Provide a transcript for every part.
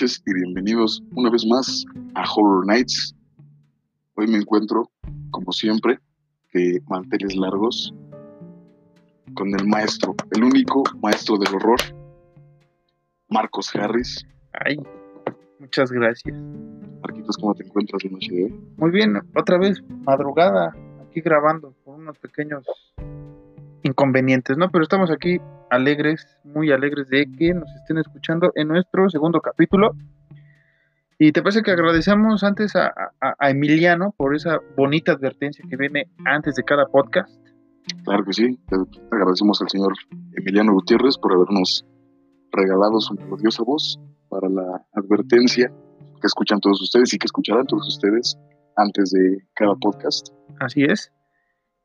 Noches y bienvenidos una vez más a Horror Nights. Hoy me encuentro, como siempre, de manteles largos, con el maestro, el único maestro del horror, Marcos Harris. Ay, muchas gracias. Marquitos, ¿cómo te encuentras la noche de hoy? Muy bien, otra vez madrugada, aquí grabando por unos pequeños inconvenientes, ¿no? Pero estamos aquí alegres, muy alegres de que nos estén escuchando en nuestro segundo capítulo. Y te parece que agradecemos antes a, Emiliano por esa bonita advertencia que viene antes de cada podcast. Claro que sí, agradecemos al señor Emiliano Gutiérrez por habernos regalado su melodiosa voz para la advertencia que escuchan todos ustedes y que escucharán todos ustedes antes de cada podcast. Así es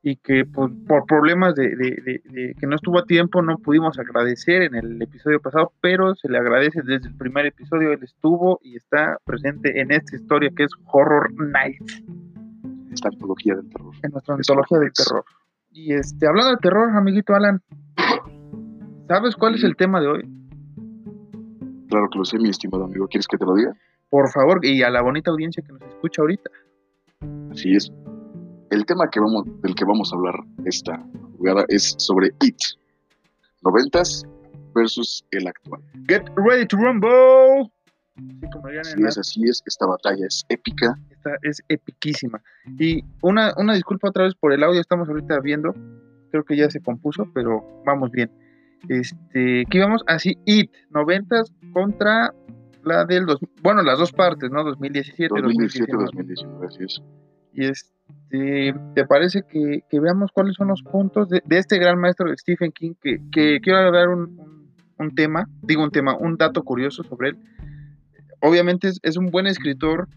y que por, por problemas de, que no estuvo a tiempo no pudimos agradecer en el episodio pasado, pero se le agradece desde el primer episodio, él estuvo y está presente en esta historia que es Horror Nights. Esta antología del terror. En nuestra antología del terror. Y este, hablando de terror, amiguito Alan, ¿sabes cuál es el tema de hoy? Claro que lo sé, mi estimado amigo. ¿Quieres que te lo diga? Por favor, y a la bonita audiencia que nos escucha ahorita. Así es el tema que vamos, del que vamos a hablar esta jugada es sobre It, noventas versus el actual. Get ready to rumble. así es, así es, esta batalla es épica. Esta es epiquísima. Y una, una disculpa otra vez por el audio, estamos ahorita viendo, creo que ya se compuso, pero vamos bien. Este, ¿qué íbamos? Así, It, noventas contra la del, dos, bueno, las dos partes, ¿no? 2017, 2017, 2019, así es. Y este, ¿te parece que, veamos cuáles son los puntos de, este gran maestro Stephen King? Que, quiero dar un, tema, digo un tema, un dato curioso sobre él. Obviamente es, un buen escritor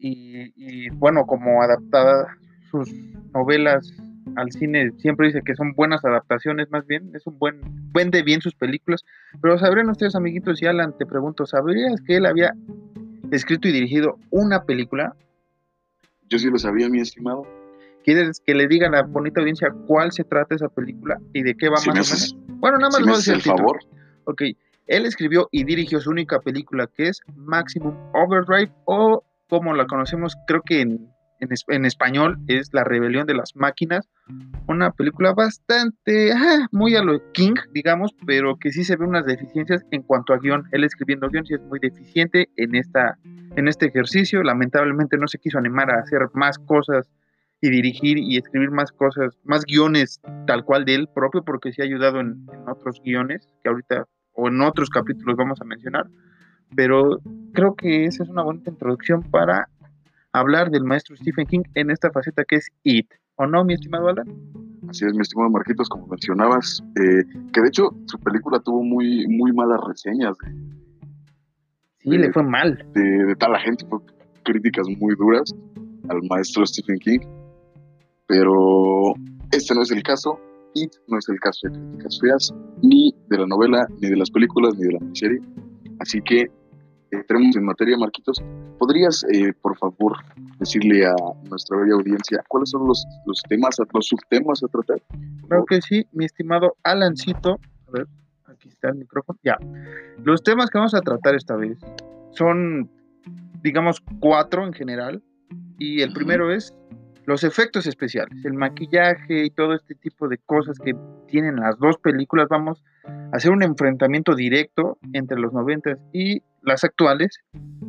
y, bueno, como adaptada sus novelas al cine, siempre dice que son buenas adaptaciones, más bien, es un buen, vende bien sus películas. Pero sabrían ustedes, amiguitos, y Alan, te pregunto, ¿sabrías que él había escrito y dirigido una película? Yo sí lo sabía, mi estimado. ¿Quieres que le digan a la bonita audiencia cuál se trata esa película y de qué va más o menos? Bueno, nada más si decir el, favor. Ok, él escribió y dirigió su única película que es Maximum Overdrive o como la conocemos creo que en, en, español es La Rebelión de las Máquinas. Una película bastante, muy a lo King, digamos, pero que sí se ve unas deficiencias en cuanto a guion. Él escribiendo guion sí es muy deficiente en esta en este ejercicio. Lamentablemente no se quiso animar a hacer más cosas y dirigir y escribir más cosas, más guiones tal cual de él propio, porque sí ha ayudado en, otros guiones que ahorita o en otros capítulos vamos a mencionar. Pero creo que esa es una bonita introducción para hablar del maestro Stephen King en esta faceta que es It. ¿O no, mi estimado Alan? Así es, mi estimado Marquitos, como mencionabas, eh, que de hecho su película tuvo muy, muy malas reseñas Sí, le fue mal. De, tal la gente, fue críticas muy duras al maestro Stephen King. Pero este no es el caso. y no es el caso de críticas feas, ni de la novela, ni de las películas, ni de la miniserie. Así que entremos en materia, Marquitos. ¿Podrías, eh, por favor, decirle a nuestra bella audiencia cuáles son los, los temas, los subtemas a tratar? Creo que sí, mi estimado Alancito. A ver, aquí está el micrófono. Ya. Los temas que vamos a tratar esta vez son, digamos, cuatro en general. Y el primero es los efectos especiales, el maquillaje y todo este tipo de cosas que tienen las dos películas, vamos a hacer un enfrentamiento directo entre los 90 y las actuales.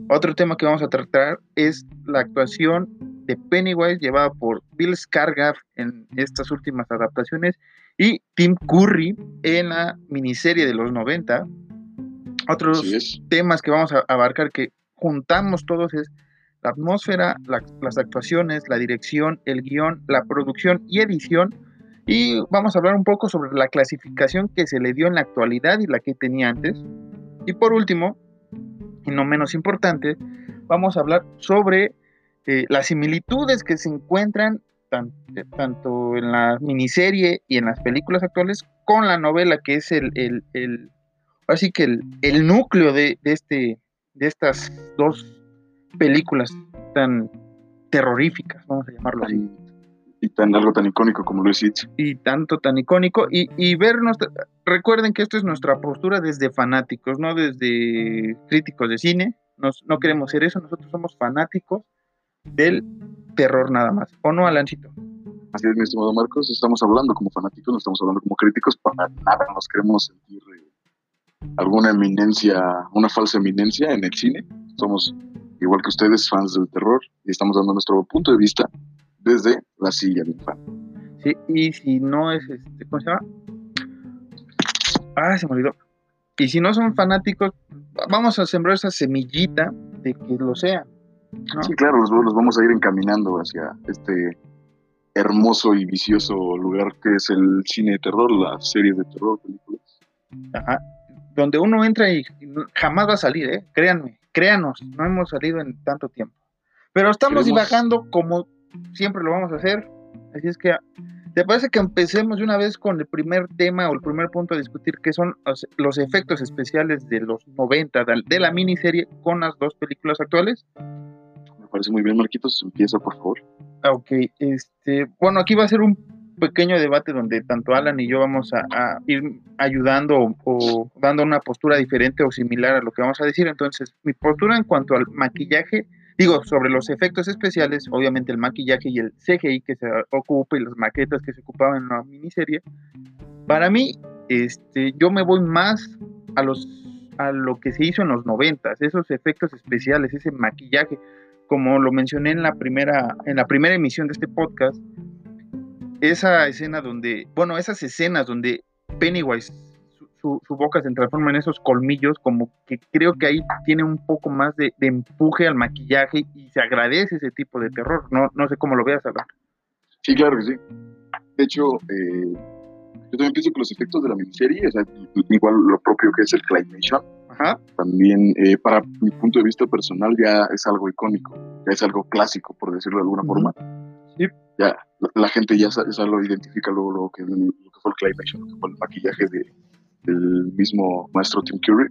Otro tema que vamos a tratar es la actuación de Pennywise llevada por Bill Skarsgård en estas últimas adaptaciones y Tim Curry en la miniserie de los 90. Otros temas que vamos a abarcar que juntamos todos es la atmósfera, las actuaciones, la dirección, el guion, la producción y edición. Y vamos a hablar un poco sobre la clasificación que se le dio en la actualidad y la que tenía antes. Y por último, y no menos importante, vamos a hablar sobre eh, las similitudes que se encuentran tanto en la miniserie y en las películas actuales con la novela que es el, el, así que el, núcleo de, de, este, de estas dos películas tan terroríficas, vamos a llamarlo así. Y tan algo tan icónico como lo es Y tanto tan icónico. Y, y vernos, recuerden que esto es nuestra postura desde fanáticos, no desde críticos de cine. Nos, no queremos ser eso, nosotros somos fanáticos del terror nada más. ¿O no, Alancito? Así es, mi estimado Marcos, estamos hablando como fanáticos, no estamos hablando como críticos, para nada nos queremos sentir eh, alguna eminencia, una falsa eminencia en el cine. Somos igual que ustedes, fans del terror, y estamos dando nuestro punto de vista desde la silla del fan. Sí, y si no es, este, ¿cómo se llama? Ah, se me olvidó. Y si no son fanáticos, vamos a sembrar esa semillita de que lo sean. Sí, claro, los, los, vamos a ir encaminando hacia este hermoso y vicioso lugar que es el cine de terror, las series de terror, películas. Ajá. Donde uno entra y jamás va a salir, ¿eh? Créanme créanos, no hemos salido en tanto tiempo. Pero estamos divagando como siempre lo vamos a hacer. Así es que, ¿te parece que empecemos de una vez con el primer tema o el primer punto a discutir, que son los, efectos especiales de los 90 de la miniserie con las dos películas actuales? Me parece muy bien, Marquitos. Empieza, por favor. Ah, ok, este, bueno, aquí va a ser un pequeño debate donde tanto Alan y yo vamos a, ir ayudando o, dando una postura diferente o similar a lo que vamos a decir. Entonces, mi postura en cuanto al maquillaje, digo, sobre los efectos especiales, obviamente el maquillaje y el CGI que se ocupa y las maquetas que se ocupaban en la miniserie, para mí, este, yo me voy más a los a lo que se hizo en los noventas, esos efectos especiales, ese maquillaje, como lo mencioné en la primera, en la primera emisión de este podcast, esa escena donde, bueno, esas escenas donde Pennywise, su, boca se transforma en esos colmillos, como que creo que ahí tiene un poco más de, empuje al maquillaje y se agradece ese tipo de terror. No, no sé cómo lo veas, Alan. Sí, claro que sí. De hecho, eh, yo también pienso que los efectos de la miniserie, o sea, igual lo propio que es el claymation, también eh, para mi punto de vista personal ya es algo icónico, ya es algo clásico, por decirlo de alguna forma. Sí. Ya, la, gente ya, lo identifica luego lo que, lo que fue el claymation, lo que fue el maquillaje de, del mismo maestro Tim Curry,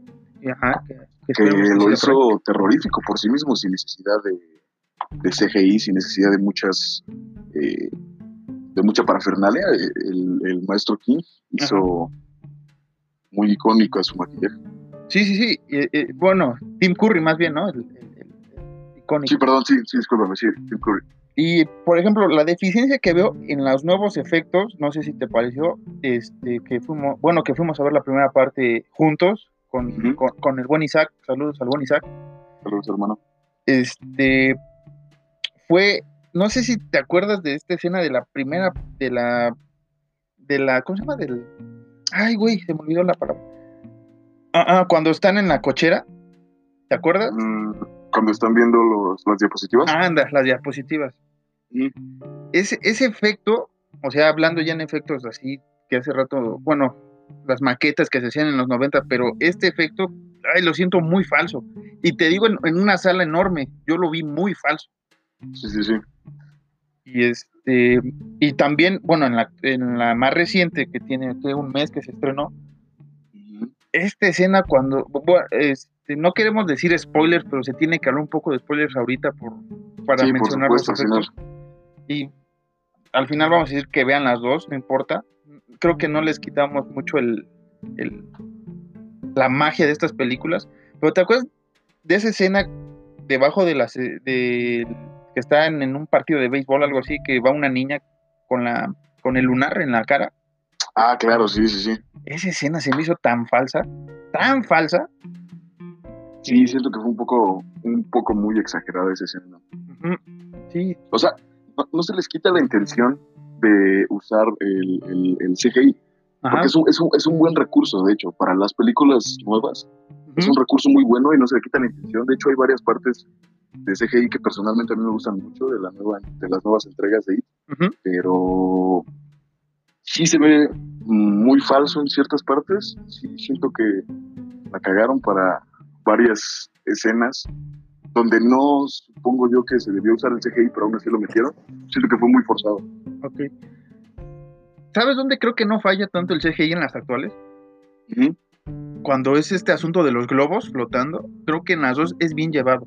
que, lo hizo terrorífico por sí mismo, sin necesidad de, de CGI, sin necesidad de muchas eh, de mucha parafernalia. El, el maestro King hizo muy icónico a su maquillaje. Sí, sí, sí. bueno, Tim Curry más bien, ¿no? El, icónico. Sí, perdón, sí, sí, discúlpame, sí, Tim Curry. Y, por ejemplo, la deficiencia que veo en los nuevos efectos, no sé si te pareció, este, que fuimos, bueno, que fuimos a ver la primera parte juntos con, con, el buen Isaac. Saludos al buen Isaac. Saludos, hermano. Este, fue, no sé si te acuerdas de esta escena de la primera, de la, de la, ¿cómo se llama? Del, ay, güey, se me olvidó la palabra. Ah, ah, cuando están en la cochera, ¿te acuerdas? Mm, cuando están viendo los, las diapositivas. anda, las diapositivas. Ese, ese efecto, o sea, hablando ya en efectos así, que hace rato, bueno, las maquetas que se hacían en los 90, pero este efecto, ay, lo siento muy falso. Y te digo, en, una sala enorme, yo lo vi muy falso. Sí, sí, sí. Y este, y también, bueno, en la, en la más reciente, que tiene un mes que se estrenó, esta escena cuando, este, no queremos decir spoilers, pero se tiene que hablar un poco de spoilers ahorita por, para mencionar los efectos. Y al final vamos a decir que vean las dos, no importa. Creo que no les quitamos mucho el, la magia de estas películas. Pero ¿te acuerdas de esa escena debajo de las de, que está en, en un partido de béisbol, algo así, que va una niña con la con el lunar en la cara. Ah, claro, sí, sí, sí. Esa escena se me hizo tan falsa, tan falsa. Sí, siento que fue un poco, un poco muy exagerada esa escena. Ujú. Sí, O sea, no, no se les quita la intención de usar el, el- el CGI, ajá. porque es un, es, un, es un buen recurso, de hecho, para las películas nuevas. Es un recurso muy bueno y no se le quita la intención. De hecho, hay varias partes de CGI que personalmente a mí me gustan mucho de, la nueva, de las nuevas entregas de IT, pero sí se ve muy falso en ciertas partes. Sí siento que la cagaron para varias escenas donde no supongo yo que se debió usar el CGI, pero aún así lo metieron. Siento que fue muy forzado. Ok. ¿Sabes dónde creo que no falla tanto el CGI en las actuales? Cuando es este asunto de los globos flotando, creo que en las dos es bien llevado.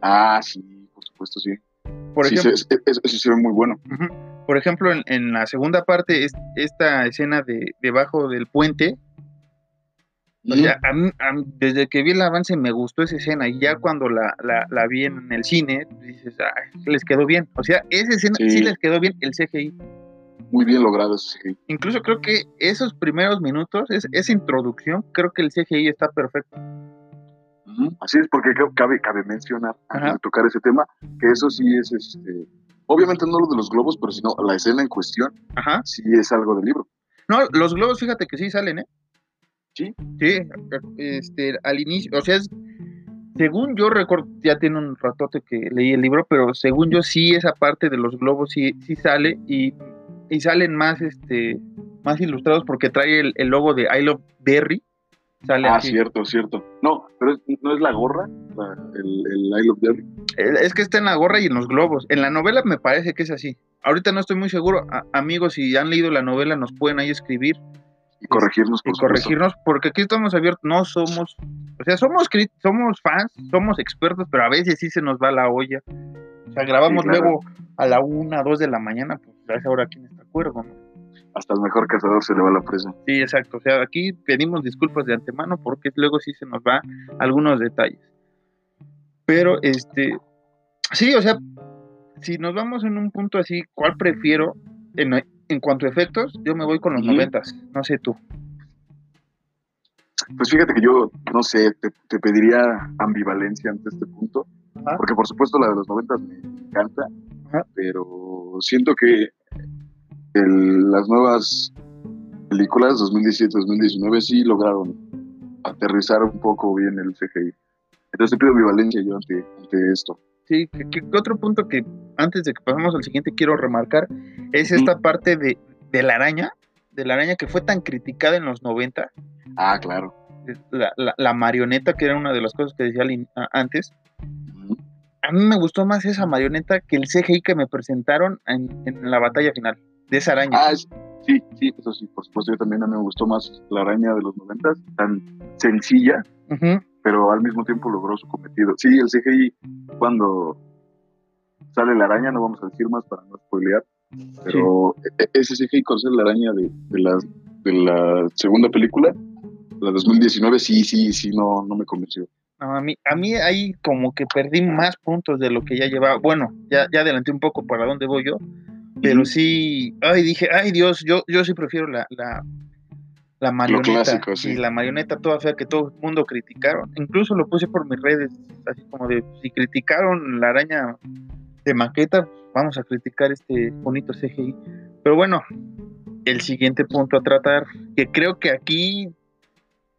Ah, sí, por supuesto, sí. Por sí, ejemplo, se- es- es- eso se ve muy bueno. Por ejemplo, en, en la segunda parte, es, esta escena de debajo del puente, o sea, a mí- a mí, desde que vi el avance me gustó esa escena y ya cuando la, la, la vi en el cine, dices, "Ay, les quedó bien. O sea, esa escena sí. Sí. les quedó bien el CGI. Muy bien logrado ese CGI. Incluso creo que esos primeros minutos, es- esa introducción, creo que el CGI está perfecto. Así es, porque cabe, cabe mencionar, antes de tocar ese tema, que eso sí es, este, obviamente no lo de los globos, pero sino la escena en cuestión, Ajá. sí es algo del libro. No, los globos, fíjate que sí salen, ¿eh? Sí. Sí, este, al inicio, o sea, es, según yo recuerdo, ya tiene un ratote que leí el libro, pero según yo sí esa parte de los globos sí, sí sale y, y salen más, este, más ilustrados porque trae el, el logo de I Love Berry, sale Ah, cierto, cierto. No, pero es- no es la gorra, la- el, el I Love Derry. Eh, Es que está en la gorra y en los globos. En la novela me parece que es así. Ahorita no estoy muy seguro. A- amigos, si han leído la novela, nos pueden ahí escribir Y corregirnos, y por supuesto. corregirnos, porque aquí estamos abiertos, no somos, o sea, somos somos fans, somos expertos, pero a veces sí se nos va la olla. O sea, grabamos Sí, claro. luego a la una, dos de la mañana, pues a esa hora quién está acuerdo, ¿no? Hasta el mejor cazador se le va la presa. Sí, exacto. O sea, aquí pedimos disculpas de antemano porque luego sí se nos va algunos detalles. Pero, este, sí, o sea, si nos vamos en un punto así, ¿cuál prefiero en, en cuanto a efectos? Yo me voy con los Ujú. noventas, no sé tú. Pues fíjate que yo, no sé, te, te pediría ambivalencia ante este punto, porque por supuesto la de los noventas me encanta, pero siento que el- las nuevas películas 2017-2019 sí lograron aterrizar un poco bien el CGI. Entonces te pido ambivalencia yo ante, ante esto. Sí, que, que- otro punto que antes de que pasemos al siguiente quiero remarcar es esta parte de, de la araña, de la araña que fue tan criticada en los 90, Ah, claro. la, la- la marioneta, que era una de las cosas que decía antes. A mí me gustó más esa marioneta que el CGI que me presentaron en, en la batalla final, de esa araña. Ah, sí, sí, eso sí, por supuesto, yo también a mí me gustó más la araña de los noventas, tan sencilla, Ujú, pero al mismo tiempo logró su cometido. Sí, el CGI, cuando sale la araña, no vamos a decir más para no spoilear, pero e- ese CGI con ser la araña de, de la, de la segunda película, la 2019, sí, sí, sí, no, no me convenció. No, a, mí, a mí ahí como que perdí más puntos de lo que ya llevaba. Bueno, ya, ya adelanté un poco para dónde voy yo, pero sí, ay, dije, ay Dios, yo, yo sí prefiero la, la, la marioneta. clásico, sí. Y la marioneta toda fea que todo el mundo criticaron. Incluso lo puse por mis redes, así como de, si criticaron la araña de maqueta, vamos a criticar este bonito CGI. Pero bueno, el siguiente punto a tratar, que creo que aquí,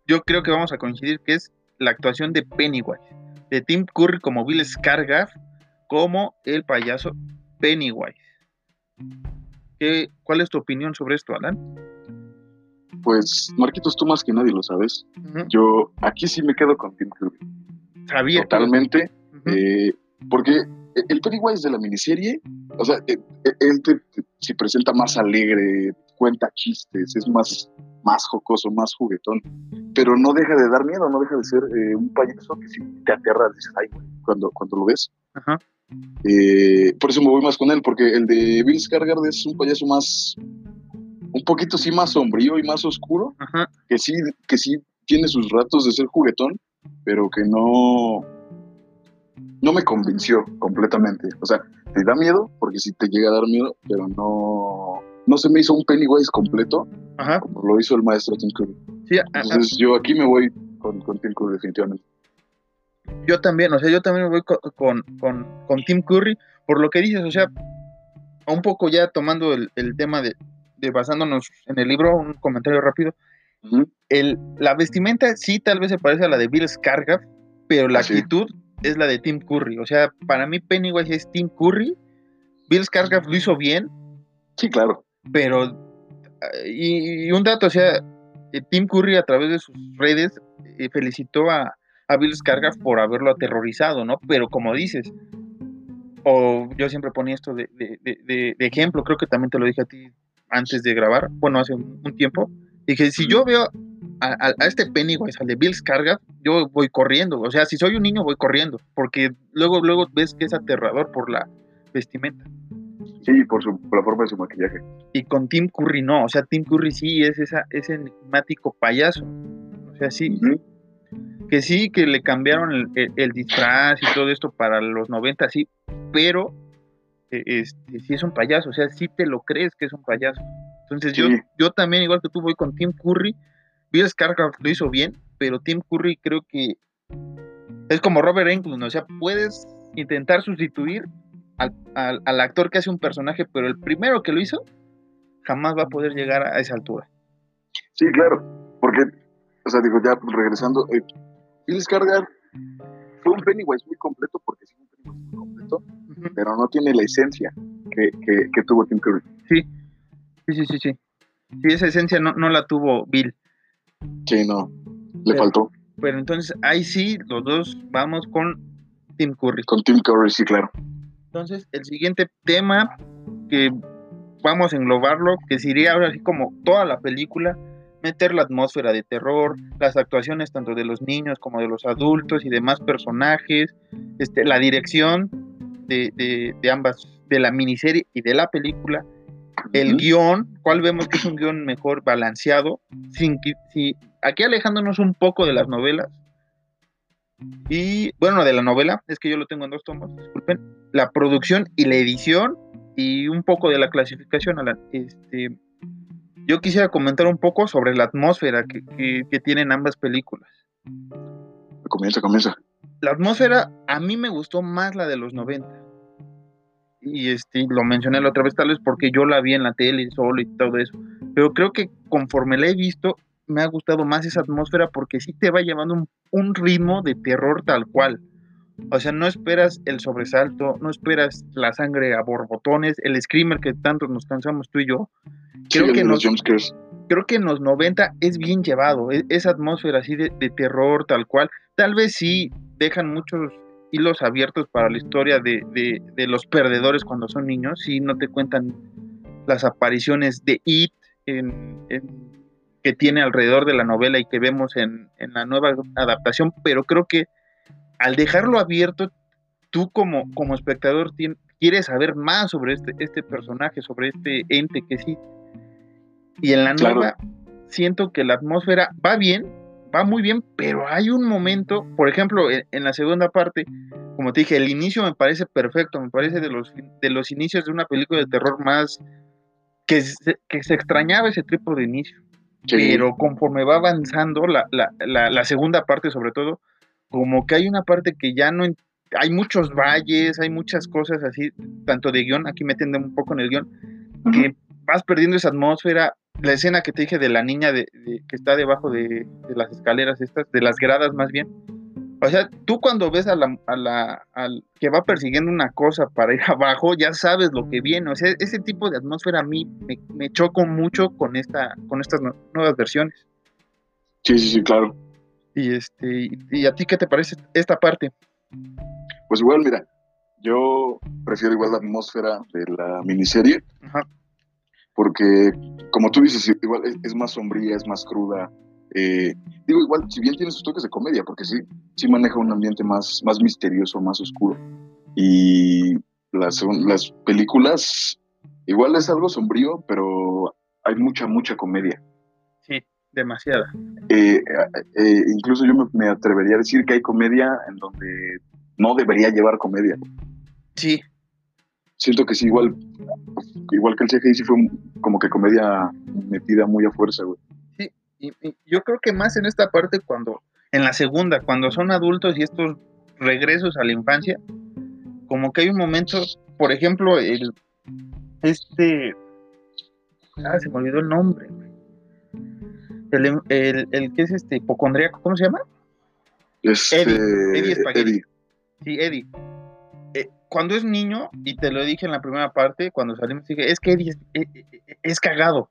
yo creo que vamos a coincidir, que es la actuación de Pennywise, de Tim Curry como Bill Skarsgård, como el payaso Pennywise. ¿Qué, ¿Cuál es tu opinión sobre esto, Alan? Pues, Marquitos, tú más que nadie lo sabes. Yo aquí sí me quedo con Tim Curry. Sabía Totalmente. Eh, porque el Pennywise de la miniserie, o sea, eh, eh, él te- te- se presenta más alegre, cuenta chistes, es más, más jocoso, más juguetón, pero no deja de dar miedo, no deja de ser eh, un payaso que si te aterra, dices, ay, güey", cuando, cuando lo ves. Ajá. Eh, por eso me voy más con él, porque el de Bill Skarsgård es un payaso más, un poquito sí más sombrío y más oscuro, Ajá. que sí, que sí tiene sus ratos de ser juguetón, pero que no, no me convenció completamente. O sea, te da miedo, porque sí te llega a dar miedo, pero no, no se me hizo un Pennywise completo, Ajá. como lo hizo el maestro Tim Curry. Sí, a- a- Entonces yo aquí me voy con, con Tim Curry definitivamente. yo también, o sea, yo también me voy co- con, con, con Tim Curry, por lo que dices, o sea, un poco ya tomando el, el tema de, de basándonos en el libro, un comentario rápido. El, la vestimenta sí tal vez se parece a la de Bill Skarsgård, pero la Ah, sí. actitud es la de Tim Curry. O sea, para mí Pennywise es Tim Curry. Bill Skarsgård lo hizo bien, Sí, claro. pero eh, y, y un dato, o sea, eh, Tim Curry a través de sus redes eh, felicitó a, a Bill Skarsgård por haberlo aterrorizado, ¿no? Pero como dices, o yo siempre ponía esto de, de- de- de- de ejemplo, creo que también te lo dije a ti antes de grabar, bueno, hace un, un tiempo, dije, si yo veo a, a- a este Pennywise, al de Bill Skarsgård, yo voy corriendo, o sea, si soy un niño voy corriendo, porque luego, luego ves que es aterrador por la vestimenta. Sí, por, su, por la forma de su maquillaje. Y con Tim Curry no, o sea, Tim Curry sí es esa, ese enigmático payaso. O sea, sí, que sí, que le cambiaron el, el- el disfraz y todo esto para los 90, sí, pero este, sí es un payaso, o sea, sí te lo crees que es un payaso. Entonces yo, Sí. yo también, igual que tú, voy con Tim Curry. Bill Skarsgård lo hizo bien, pero Tim Curry creo que es como Robert Englund, o sea, puedes intentar sustituir al, al- al actor que hace un personaje, pero el primero que lo hizo jamás va a poder llegar a esa altura. Sí, claro. Porque, o sea, digo, ya regresando, eh, Bill Skarsgård fue un Pennywise muy completo, porque sí, un Pennywise muy completo, pero no tiene la esencia que, que, que tuvo Tim Curry. Sí, sí, sí, sí. Sí, esa esencia no, no la tuvo Bill. Sí, no, le Pero- faltó. Pero entonces ahí sí, los dos vamos con Tim Curry. Con Tim Curry, sí, claro. Entonces, el siguiente tema que vamos a englobarlo, que sería ahora así como toda la película, meter la atmósfera de terror, las actuaciones tanto de los niños como de los adultos y demás personajes, este, la dirección de, de- de ambas, de la miniserie y de la película, el Ujú. guion, cuál vemos que es un guion mejor balanceado, sin que, si, aquí alejándonos un poco de las novelas. Y bueno, de la novela, es que yo lo tengo en dos tomos, disculpen. La producción y la edición y un poco de la clasificación. Alan. Este, yo quisiera comentar un poco sobre la atmósfera que, que- que tienen ambas películas. Comienza, comienza. La atmósfera a mí me gustó más la de los 90. Y este, lo mencioné la otra vez tal vez porque yo la vi en la tele solo y todo eso. Pero creo que conforme la he visto, me ha gustado más esa atmósfera porque sí te va llevando un, un ritmo de terror tal cual. O sea, no esperas el sobresalto, no esperas la sangre a borbotones, el screamer que tanto nos cansamos tú y yo. Sí, Creo el que los creo que en los 90 es bien llevado, e- esa atmósfera así de, de terror tal cual. Tal vez sí dejan muchos hilos abiertos para la historia de, de- de los perdedores cuando son niños, si no te cuentan las apariciones de It en- en- que tiene alrededor de la novela y que vemos en, en la nueva adaptación, pero creo que al dejarlo abierto, tú como, como espectador quieres saber más sobre este, este personaje, sobre este ente que sí. Y en la Claro. nueva siento que la atmósfera va bien, va muy bien, pero hay un momento, por ejemplo, en, en la segunda parte, como te dije, el inicio me parece perfecto, me parece de los, de los inicios de una película de terror más que se, que se extrañaba ese tipo de inicio Sí. pero conforme va avanzando la, la, la, la segunda parte sobre todo, como que hay una parte que ya no... Hay muchos valles, hay muchas cosas así, tanto de guion, aquí meten un poco en el guion, que vas perdiendo esa atmósfera. La escena que te dije de la niña de, de- que está debajo de, de las escaleras estas, de las gradas más bien. O sea, tú cuando ves a la, a la al que va persiguiendo una cosa para ir abajo, ya sabes lo que viene. O sea, ese tipo de atmósfera a mí me, me chocó mucho con esta, con estas nue- nuevas versiones. Sí, sí, sí, claro. Y este, y, y a ti qué te parece esta parte? Pues igual, mira, yo prefiero igual la atmósfera de la miniserie, Ajá. Porque, como tú dices, igual es, es más sombría, es más cruda. Eh, digo, igual, si bien tiene sus toques de comedia, porque sí, sí maneja un ambiente más, más misterioso, más oscuro. Y las, las películas, igual es algo sombrío, pero hay mucha, mucha comedia. Sí, demasiada. Eh, eh, incluso yo me, me atrevería a decir que hay comedia en donde no debería llevar comedia. Sí, Siento que sí, igual, igual que el CGI sí fue como que comedia metida muy a fuerza, güey. y, y yo creo que más en esta parte cuando, en la segunda, cuando son adultos y estos regresos a la infancia, como que hay un momento, por ejemplo, el este ah, se me olvidó el nombre. El, el, el que es este hipocondríaco, ¿cómo se llama? Este, Eddie, Eddie Spaghetti. Eddie. Sí, Eddie. Cuando es niño, y te lo dije en la primera parte, cuando salimos, dije, es que Eddie es, eh, eh, es cagado.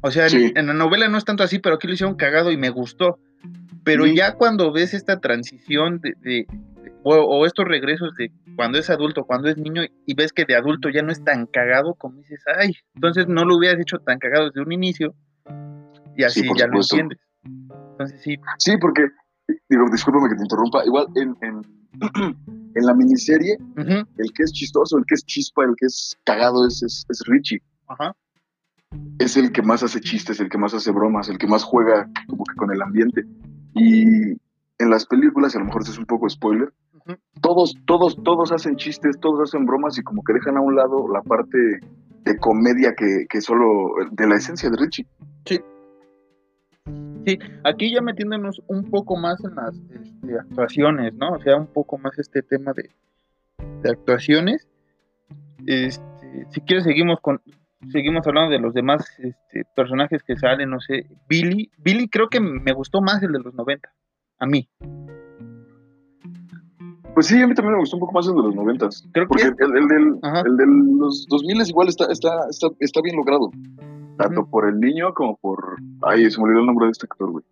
O sea, en- Sí. en, la novela no es tanto así, pero aquí lo hicieron cagado y me gustó. Pero Ujú. ya cuando ves esta transición de, de- o, o estos regresos de cuando es adulto, cuando es niño, y ves que de adulto ya no es tan cagado, como dices, ay, entonces no lo hubieras hecho tan cagado desde un inicio, y así por ya lo supuesto. entiendes. Entonces sí, Sí, porque, digo, discúlpame que te interrumpa, igual en, en, en la miniserie, el que es chistoso, el que es chispa, el que es cagado es, es, es Richie. ajá, Es el que más hace chistes, el que más hace bromas, el que más juega como que con el ambiente. Y en las películas, a lo mejor es un poco spoiler, todos, todos, todos hacen chistes, todos hacen bromas y como que dejan a un lado la parte de comedia que, que solo, de la esencia de Richie. Aquí ya metiéndonos un poco más en las este, actuaciones, ¿no? O sea, un poco más este tema de, de actuaciones. Este, si quieres seguimos con seguimos hablando de los demás este, personajes que salen, no sé, Billy, Billy creo que me gustó más el de los 90, a mí. Pues sí, a mí también me gustó un poco más el de los noventas. Creo que Porque el, el del, el de los 2000 igual está, está, está, está bien logrado. Tanto por el niño como por... Ay, se me olvidó el nombre de este actor, güey.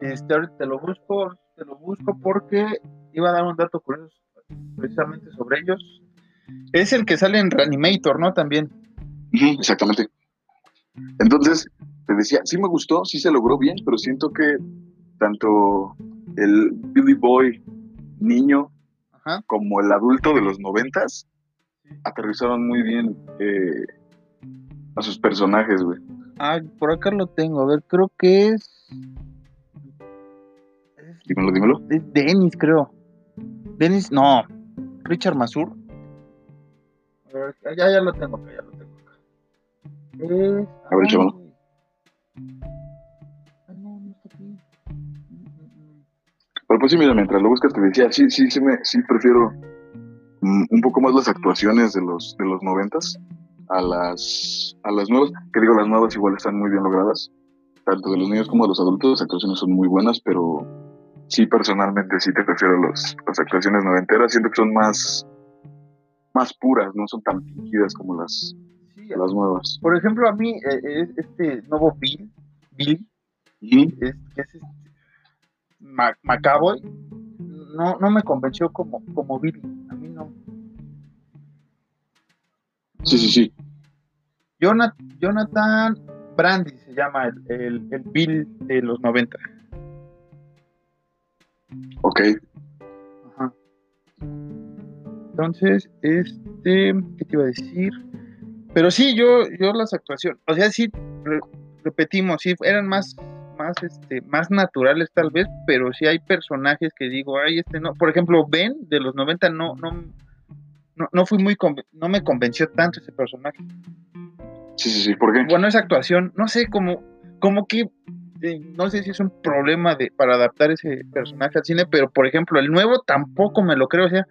este, ahorita te lo busco, te lo busco porque iba a dar un dato curioso precisamente sobre ellos. Es el que sale en Reanimator, ¿no? También. Exactamente. Entonces, te decía, sí me gustó, sí se logró bien, pero siento que tanto el Billy Boy niño Ajá. como el adulto de los noventas aterrizaron muy bien eh, a sus personajes, güey. Ah, por acá lo tengo. A ver, creo que es. Dímelo, dímelo. es Dennis, creo. Dennis, no. Richard Masur. A ver, ya, ya lo tengo acá, ya lo tengo acá. Es. A ver, ay. échamelo. Ah, no, no está aquí. Mm, mm, mm. Pero pues sí, mira, mientras lo buscas te decía, sí, sí, sí, me, sí prefiero mm, un poco más las actuaciones de los de los noventas a las a las nuevas, que digo, las nuevas igual están muy bien logradas, tanto de los niños como de los adultos, las actuaciones son muy buenas, pero sí personalmente sí te prefiero los, las actuaciones noventeras, siento que son más más puras, no son tan fingidas como las, Sí, las nuevas. por ejemplo, a mí, eh, eh, este nuevo Bill, Billy, Ujú. es, que es este, Ma- Macaboy, no, no me convenció como, como Billy. Sí, sí, sí. Jonat- Jonathan Brandy se llama el, el, el Bill de los 90. Ok. Ajá. Entonces, este, ¿qué te iba a decir? Pero sí, yo, yo las actuaciones, o sea, sí, re- repetimos, sí, eran más, más, este, más naturales tal vez, pero sí hay personajes que digo, ay, este no, por ejemplo, Ben de los 90 no, no, no, no fui muy, no me convenció tanto ese personaje. Sí, sí, sí. ¿Por qué? Bueno, esa actuación, no sé, como, como que, eh, no sé si es un problema de, para adaptar ese personaje al cine, pero por ejemplo, el nuevo tampoco me lo creo, o sea,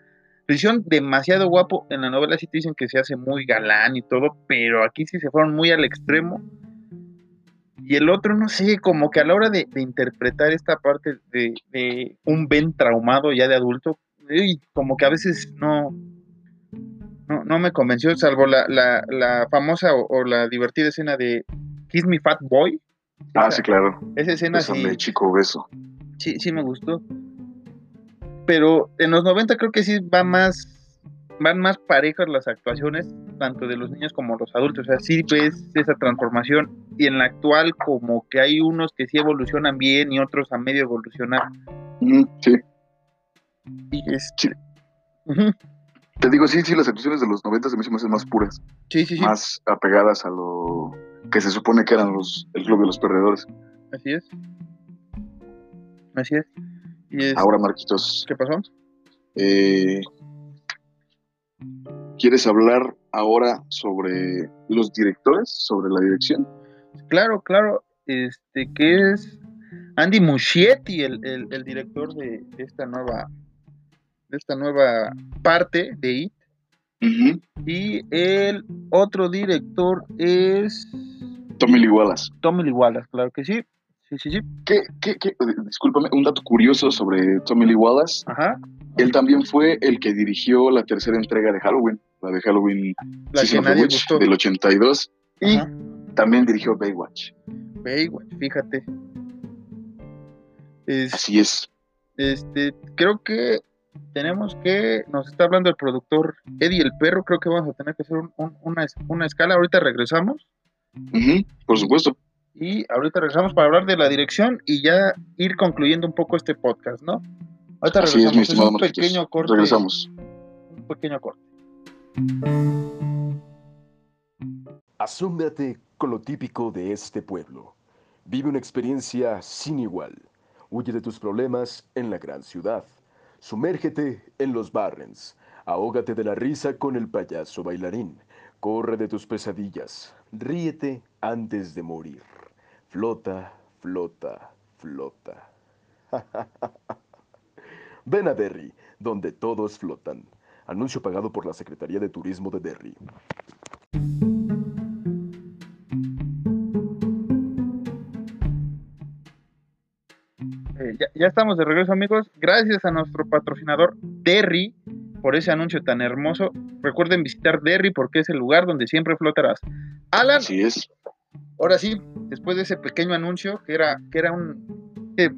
lo hicieron demasiado guapo, en la novela sí te dicen que se hace muy galán y todo, pero aquí sí se fueron muy al extremo. Y el otro, no sé, como que a la hora de, de interpretar esta parte de, de un Ben traumado ya de adulto, uy, como que a veces no, no, no me convenció, salvo la, la, la famosa o, o la divertida escena de Kiss Me Fat Boy. Ah, sí, claro. Esa escena sí, chico beso. sí, sí me gustó. Pero en los 90 creo que sí va más, van más parejas las actuaciones, tanto de los niños como los adultos. O sea, sí ves esa transformación. Y en la actual, como que hay unos que sí evolucionan bien y otros a medio evolucionar. Ujú, Sí. Y es. Sí. Te digo, sí, sí, las actuaciones de los 90 se me hacen más puras, Sí, sí, sí. más apegadas a lo que se supone que eran los, el club de los perdedores. Así es. Así es. Y es. Ahora, Marquitos, ¿Qué pasó? Eh, ¿Quieres hablar ahora sobre los directores, sobre la dirección? Claro, claro, este que es Andy Muschietti, el, el- el director de, de esta nueva de esta nueva parte de IT. Y el otro director es Tommy Lee Wallace. Tommy Lee Wallace, claro que sí. Sí, sí, sí. ¿Qué, qué, qué? Discúlpame, un dato curioso sobre Tommy Lee Wallace. Ajá. Él también fue el que dirigió la tercera entrega de Halloween, la de Halloween La que nadie Witch, gustó. del 82. Y Ajá. también dirigió Baywatch. Baywatch, fíjate. Es- Así es. este, creo que tenemos que, nos está hablando el productor Eddie el perro, creo que vamos a tener que hacer un- un- una, es- una escala, ahorita regresamos por supuesto. y ahorita regresamos para hablar de la dirección y ya ir concluyendo un poco este podcast, ¿no? Ahorita Así es, mi regresamos, es, estimado un pequeño corte. Regresamos. Un pequeño corte. Asómbrate con lo típico de este pueblo. Vive una experiencia sin igual. Huye de tus problemas en la gran ciudad. Sumérgete en los Barrens. Ahógate de la risa con el payaso bailarín. Corre de tus pesadillas. Ríete antes de morir. Flota, flota, flota. Ven a Derry, donde todos flotan. Anuncio pagado por la Secretaría de Turismo de Derry. Ya, estamos de regreso, amigos. Gracias a nuestro patrocinador Derry por ese anuncio tan hermoso. Recuerden visitar Derry porque es el lugar donde siempre flotarás. Alan, Así es. ahora sí, después de ese pequeño anuncio que era, que era un, eh,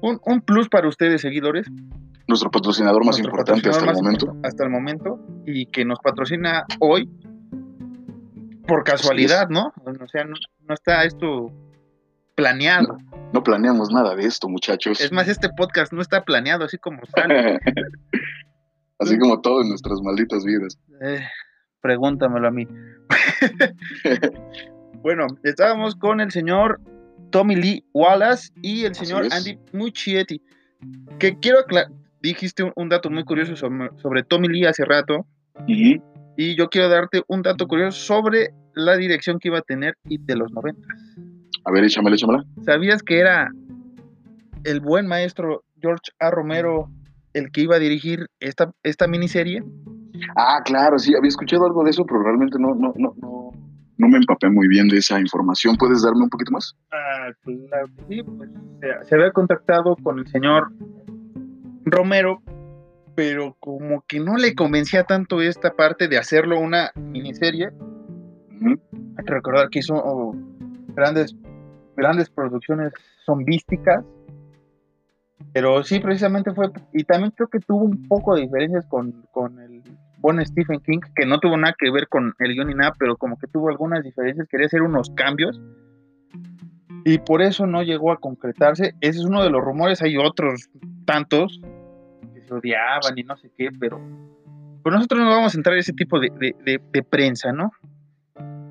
un, un plus para ustedes, seguidores. Nuestro patrocinador más nuestro importante hasta el momento. hasta el momento y que nos patrocina hoy por casualidad, ¿no? O sea, no, no está esto planeado. No planeamos nada de esto, muchachos. Es más, este podcast no está planeado así como sale. Así como todo en nuestras malditas vidas. Eh, pregúntamelo a mí. bueno, estábamos con el señor Tommy Lee Wallace y el Así señor es. Andy Muschietti. Que quiero aclarar, dijiste un, un dato muy curioso sobre, sobre Tommy Lee hace rato. Y yo quiero darte un dato curioso sobre la dirección que iba a tener y de los 90. A ver, échamela, échamela. ¿Sabías que era el buen maestro George A. Romero el que iba a dirigir esta, esta miniserie? Ah, claro, sí, había escuchado algo de eso, pero realmente no, no, no, no, no me empapé muy bien de esa información. ¿Puedes darme un poquito más? Ah, claro que sí, pues se, se había contactado con el señor Romero, pero como que no le convencía tanto esta parte de hacerlo una miniserie. Hay que recordar que hizo oh, grandes, grandes producciones zombísticas. Pero sí, precisamente fue. Y también creo que tuvo un poco de diferencias con, con el buen Stephen King, que no tuvo nada que ver con el guion ni nada, pero como que tuvo algunas diferencias, quería hacer unos cambios. Y por eso no llegó a concretarse. Ese es uno de los rumores. Hay otros tantos que se odiaban y no sé qué, pero. Pues nosotros no vamos a entrar en ese tipo de, de- de- de prensa, ¿no?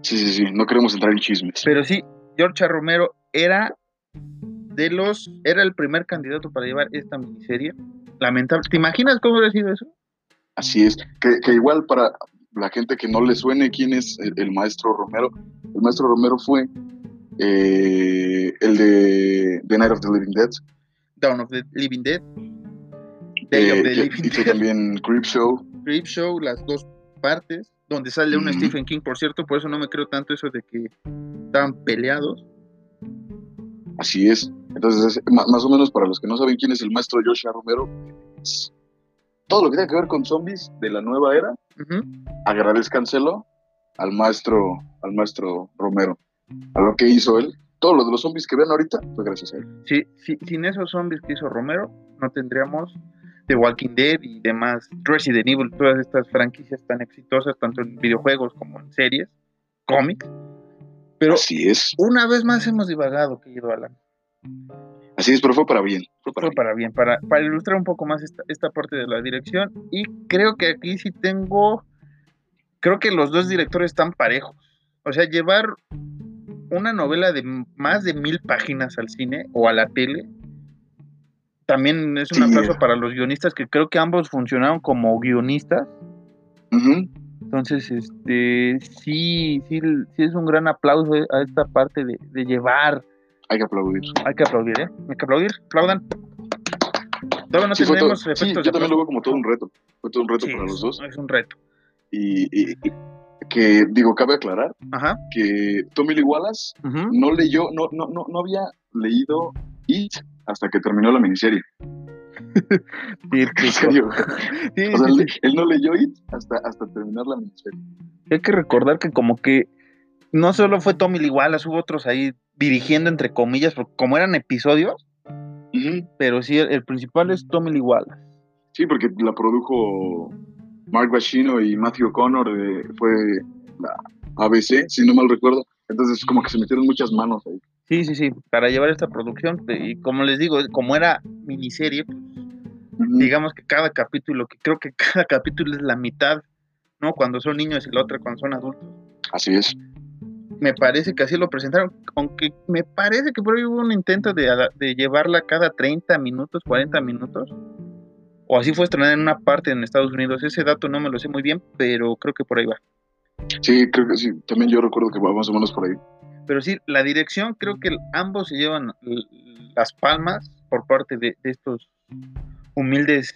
Sí, sí, sí, no queremos entrar en chismes. Pero sí, George. Romero era de los, era el primer candidato para llevar esta miniserie. Lamentable. ¿Te imaginas cómo hubiera sido eso? Así es. Que, que igual para la gente que no le suene quién es el, el maestro Romero, el maestro Romero fue eh, el de The Night of the Living Dead. Dawn of the Living Dead, Day eh, of the que Living hizo Dead, también Creep Show. Creep Show, las dos partes, donde sale un. Stephen King, por cierto, por eso no me creo tanto eso de que estaban peleados. Así es. Entonces, más o menos para los que no saben quién es el maestro Joshua Romero, todo lo que tiene que ver con zombies de la nueva era, Ujú. agradezcanselo al maestro, al maestro Romero, a lo que hizo él. Todo lo de los zombies que ven ahorita fue gracias a él. Sí, sí, sin esos zombies que hizo Romero, no tendríamos The Walking Dead y demás Resident Evil, todas estas franquicias tan exitosas, tanto en videojuegos como en series, cómics. Pero Así es. una vez más hemos divagado, querido Alan. Así es, pero fue para bien. Fue para Fue bien. para bien, para, para ilustrar un poco más esta, esta parte de la dirección. Y creo que aquí sí tengo, creo que los dos directores están parejos. O sea, llevar una novela de más de mil páginas al cine o a la tele, también es un Sí. aplauso para los guionistas, que creo que ambos funcionaron como guionistas. Entonces, este, sí, sí, sí es un gran aplauso a esta parte de, de llevar. Hay que aplaudir. Hay que aplaudir, ¿eh? Hay que aplaudir, aplaudan. Todavía no Sí, todo- tenemos sí, efectos yo también lo aplauso. veo como todo un reto. Fue todo un reto Sí, para los dos. Es un reto. Y, y- y que, digo, cabe aclarar Ajá. que Tommy Lee Wallace no leyó, no, no, no, no había leído It hasta que terminó la miniserie. En serio. Sí, O sea, sí, él, sí. él no leyó It hasta, hasta terminar la miniserie. Hay que recordar que como que no solo fue Tommy Lee Wallace, hubo otros ahí dirigiendo entre comillas, porque como eran episodios, pero sí, el, el principal es Tommy Lee Wallace. Sí, porque la produjo Mark Bashino y Matthew Connor, de- fue la ABC, si no mal recuerdo. Entonces, como que se metieron muchas manos ahí. Sí, sí, sí, para llevar esta producción. Y como les digo, como era miniserie, pues, digamos que cada capítulo, que creo que cada capítulo es la mitad, ¿no? Cuando son niños y la otra cuando son adultos. Así es. Me parece que así lo presentaron, aunque me parece que por ahí hubo un intento de, de llevarla cada 30 minutos, 40 minutos. O así fue estrenada en una parte en Estados Unidos. Ese dato no me lo sé muy bien, pero creo que por ahí va. Sí, creo que sí. También yo recuerdo que va más o menos por ahí. Pero sí, la dirección, creo que ambos se llevan las palmas por parte de, de estos humildes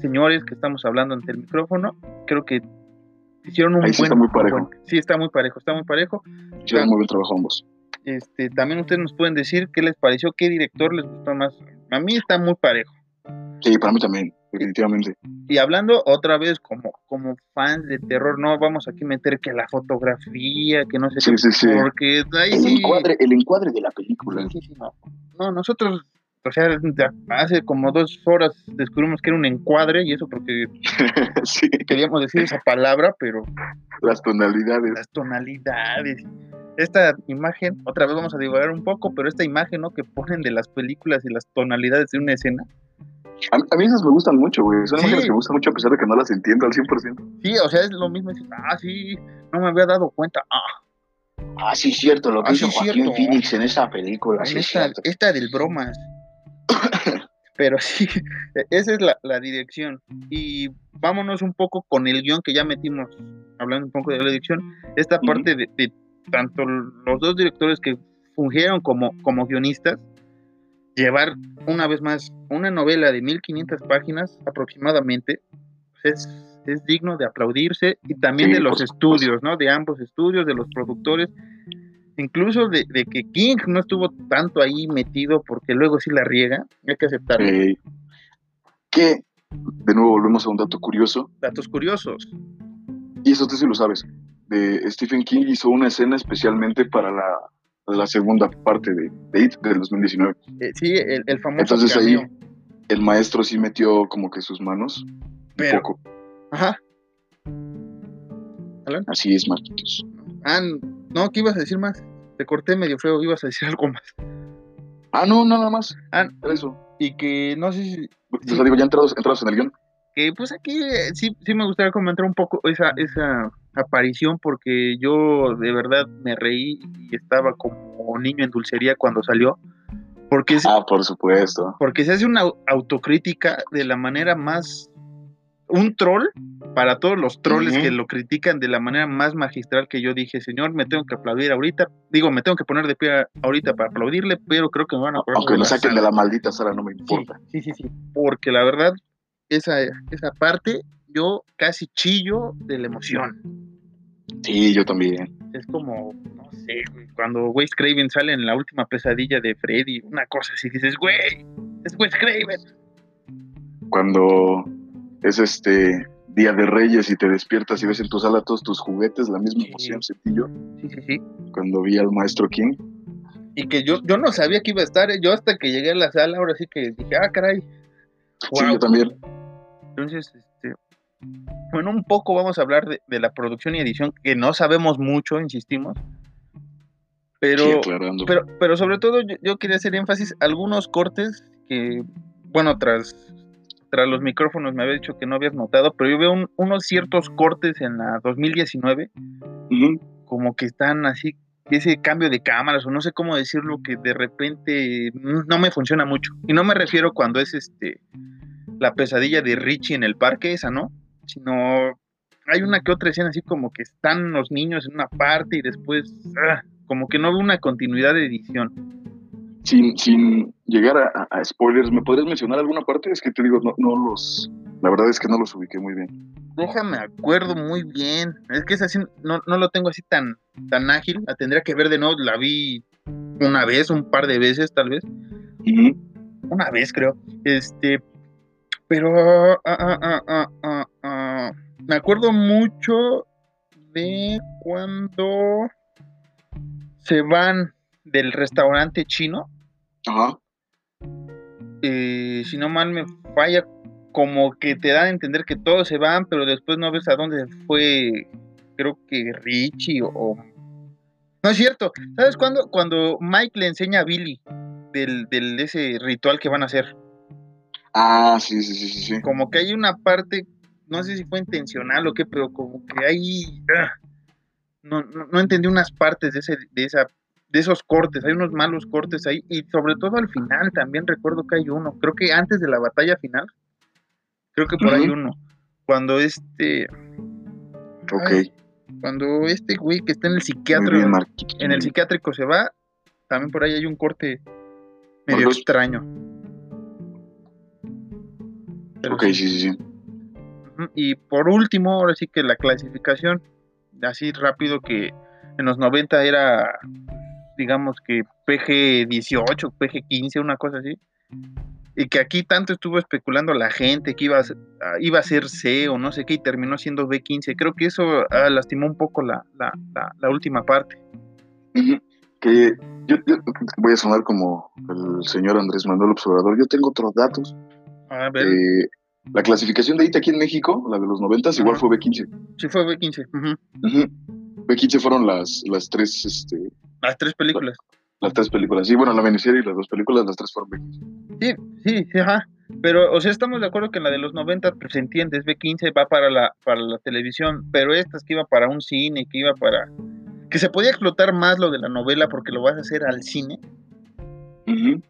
señores que estamos hablando ante el micrófono. Creo que hicieron un Ahí sí buen, está muy parejo. buen- sí, está muy parejo, está muy parejo. Hicieron muy buen trabajo ambos. Este, también ustedes nos pueden decir qué les pareció, qué director les gustó más. A mí está muy parejo. Sí, para mí también, definitivamente. Y hablando otra vez como, como fans de terror, no vamos aquí a meter que la fotografía, que no sé Sí, qué, sí, sí. porque ahí El sí, encuadre, el encuadre de la película. No. No, nosotros, o sea, hace como dos horas descubrimos que era un encuadre y eso porque sí, queríamos decir esa palabra, pero las tonalidades. las tonalidades. Esta imagen, otra vez vamos a divagar un poco, pero esta imagen, ¿no? Que ponen de las películas y las tonalidades de una escena. A, a mí esas me gustan mucho, güey. Son Sí. imágenes que me gustan mucho a pesar de que no las entiendo al 100%. Sí, o sea, es lo mismo. ah, sí, no me había dado cuenta. Ah, Ah, sí, cierto, lo que Ah, hizo sí, Joaquín cierto. Phoenix en esa película. en esta, esta del bromas. Pero sí, esa es la, la dirección. Y vámonos un poco con el guion que ya metimos, hablando un poco de la dirección. Esta Ujú. parte de, de tanto los dos directores que fungieron como, como guionistas, llevar una vez más una novela de 1500 páginas aproximadamente, pues es, es digno de aplaudirse y también Sí, de los estudios, ¿no? De ambos estudios, de los productores, incluso de, de que King no estuvo tanto ahí metido porque luego sí la riega, hay que aceptarlo. Eh, que, de nuevo, volvemos a un dato curioso. Datos curiosos. Y eso tú sí lo sabes. De Stephen King hizo una escena especialmente para la, la segunda parte de, de It del 2019. Eh, sí, el, el famoso Entonces ahí el maestro sí metió como que sus manos un poco. Ajá. Así es, Marquitos. Ah, no, ¿qué ibas a decir más? Te corté medio feo, ibas a decir algo más. Ah, no, nada más. Ah, eso. y que no sé si, sea, digo, ya entrados, entrados en el guion. que pues aquí eh, sí, sí me gustaría comentar un poco esa, esa aparición porque yo de verdad me reí y estaba como niño en dulcería cuando salió. Porque, se- Ah, por supuesto. porque se hace una au- autocrítica de la manera más... Un troll para todos los troles Ujú. que lo critican de la manera más magistral que yo dije, señor, me tengo que aplaudir ahorita. Digo, me tengo que poner de pie ahorita para aplaudirle, pero creo que me van a poner Aunque lo saquen sala". de la maldita sala, no me Sí, importa. Sí, sí, sí. Porque la verdad, esa, esa parte, yo casi chillo de la emoción. Sí, yo también. Es como, no sé, cuando Wes Craven sale en la última pesadilla de Freddy, una cosa así, dices, güey, es Wes Craven. Cuando es este Día de Reyes y te despiertas y ves en tu sala todos tus juguetes, la misma Sí. emoción sentí yo Sí, sí, sí. cuando vi al maestro King. Y que yo, yo no sabía que iba a estar, ¿eh? yo hasta que llegué a la sala, ahora sí que dije, ah, caray. Sí, yo también. Entonces, bueno, un poco vamos a hablar de, de la producción y edición, que no sabemos mucho, insistimos. Pero, Sí, pero, pero sobre todo yo, yo quería hacer énfasis algunos cortes que, bueno, tras, tras los micrófonos me había dicho que no habías notado, pero yo veo un- unos ciertos cortes en la 2019 Ujú. como que están así ese cambio de cámaras o no sé cómo decirlo que de repente no me funciona mucho. Y no me refiero cuando es este la pesadilla de Richie en el parque, esa no, sino hay una que otra escena así como que están los niños en una parte y después ah, como que no veo una continuidad de edición. Sin, sin llegar a, spoilers, ¿me podrías mencionar alguna parte? Es que te digo, no, no los, la verdad es que no los ubiqué muy bien. Déjame acuerdo muy bien. Es que es así, no, no lo tengo así tan, tan ágil. La tendría que ver de nuevo. La vi una vez, un par de veces, tal vez. Una vez, creo. Este. Pero. Ah, ah, ah, me acuerdo mucho de cuando se van del restaurante chino. Ajá. Eh, si no mal me falla, como que te dan a entender que todos se van, pero después no ves a dónde fue, creo que Richie o... No es cierto. ¿Sabes cuándo? Cuando Mike le enseña a Billy del, del ese ritual que van a hacer. Ah, sí, sí, sí, sí. Como que hay una parte, no sé si fue intencional o qué, pero como que hay... Ah, no, no, entendí unas partes de, ese, de esa de esos cortes, hay unos malos cortes ahí, y sobre todo al final también recuerdo que hay uno, creo que antes de la batalla final, creo que por ahí uno, cuando este... Ok. cuando este güey que está en el psiquiátrico, en el psiquiátrico se va, también por ahí hay un corte medio extraño. ok, sí, sí, sí. Y por último, ahora sí que la clasificación, así rápido que en los 90 era digamos que PG-18, PG-15, una cosa así. Y que aquí tanto estuvo especulando la gente que iba a, ser, ah, iba a ser C o no sé qué y terminó siendo B15. Creo que eso ah, lastimó un poco la, última parte. Que yo, voy a sonar como el señor Andrés Manuel Observador. Yo tengo otros datos. A ver. Eh, la clasificación de IT aquí en México, la de los 90, igual fue B15. Sí, fue B15. B15 fueron las, las tres este, las tres películas. Las, tres películas, sí, bueno, la miniserie y las dos películas, las tres fueron B15. Sí, sí, sí, ajá. Pero, o sea, estamos de acuerdo que en la de los 90, pues se entiende, es B15, va para la, para la televisión, pero estas que iba para un cine, que iba para... Que se podía explotar más lo de la novela porque lo vas a hacer al cine.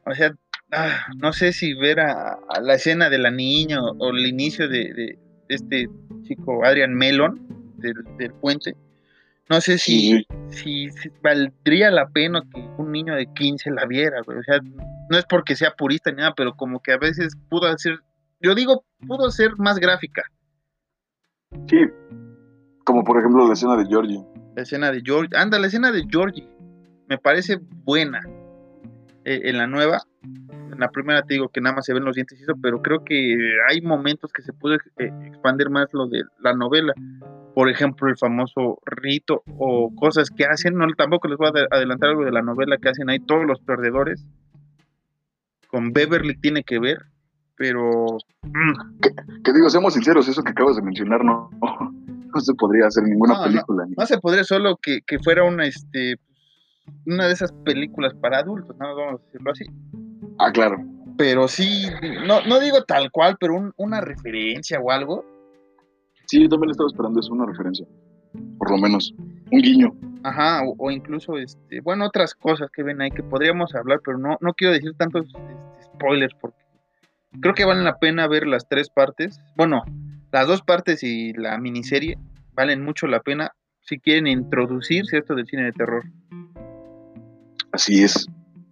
O sea, ah, no sé si ver a, la escena de la niña o, el inicio de, este chico Adrian Melon del, del puente no sé si, si, valdría la pena que un niño de 15 la viera, O sea, no es porque sea purista ni nada, pero como que a veces pudo ser, yo digo, pudo ser más gráfica. Sí, como por ejemplo la escena de Georgie. La escena de Georgie, anda, la escena de Georgie me parece buena. Eh, en la nueva, en la primera te digo que nada más se ven los dientes y eso, pero creo que hay momentos que se puede eh, expandir más lo de la novela por ejemplo, el famoso rito o cosas que hacen, no tampoco les voy a adelantar algo de la novela que hacen ahí todos los perdedores. Con Beverly tiene que ver, pero mm. que, digo, seamos sinceros, eso que acabas de mencionar no, no, se podría hacer ninguna película. No, se podría solo que, fuera una este una de esas películas para adultos, ¿no? vamos a decirlo así. Ah, claro. Pero sí, no, no digo tal cual, pero una referencia o algo Sí, yo también estaba esperando eso, una referencia. Por lo menos, un guiño. Ajá, o, incluso, este, bueno, otras cosas que ven ahí que podríamos hablar, pero no, no quiero decir tantos este, spoilers porque creo que valen la pena ver las tres partes. Bueno, las dos partes y la miniserie valen mucho la pena si quieren introducirse a esto del cine de terror. Así es.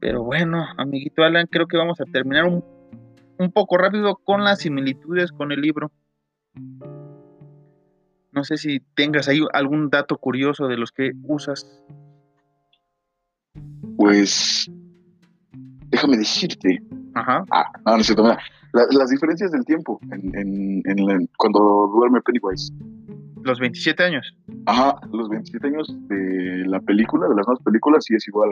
Pero bueno, amiguito Alan, creo que vamos a terminar un, un poco rápido con las similitudes con el libro. No sé si tengas ahí algún dato curioso de los que usas. Pues, déjame decirte. Ajá. Ah, no, no sé, las diferencias del tiempo en, cuando duerme Pennywise. Los 27 años. Ajá, los 27 años de la película, de las nuevas películas, sí es igual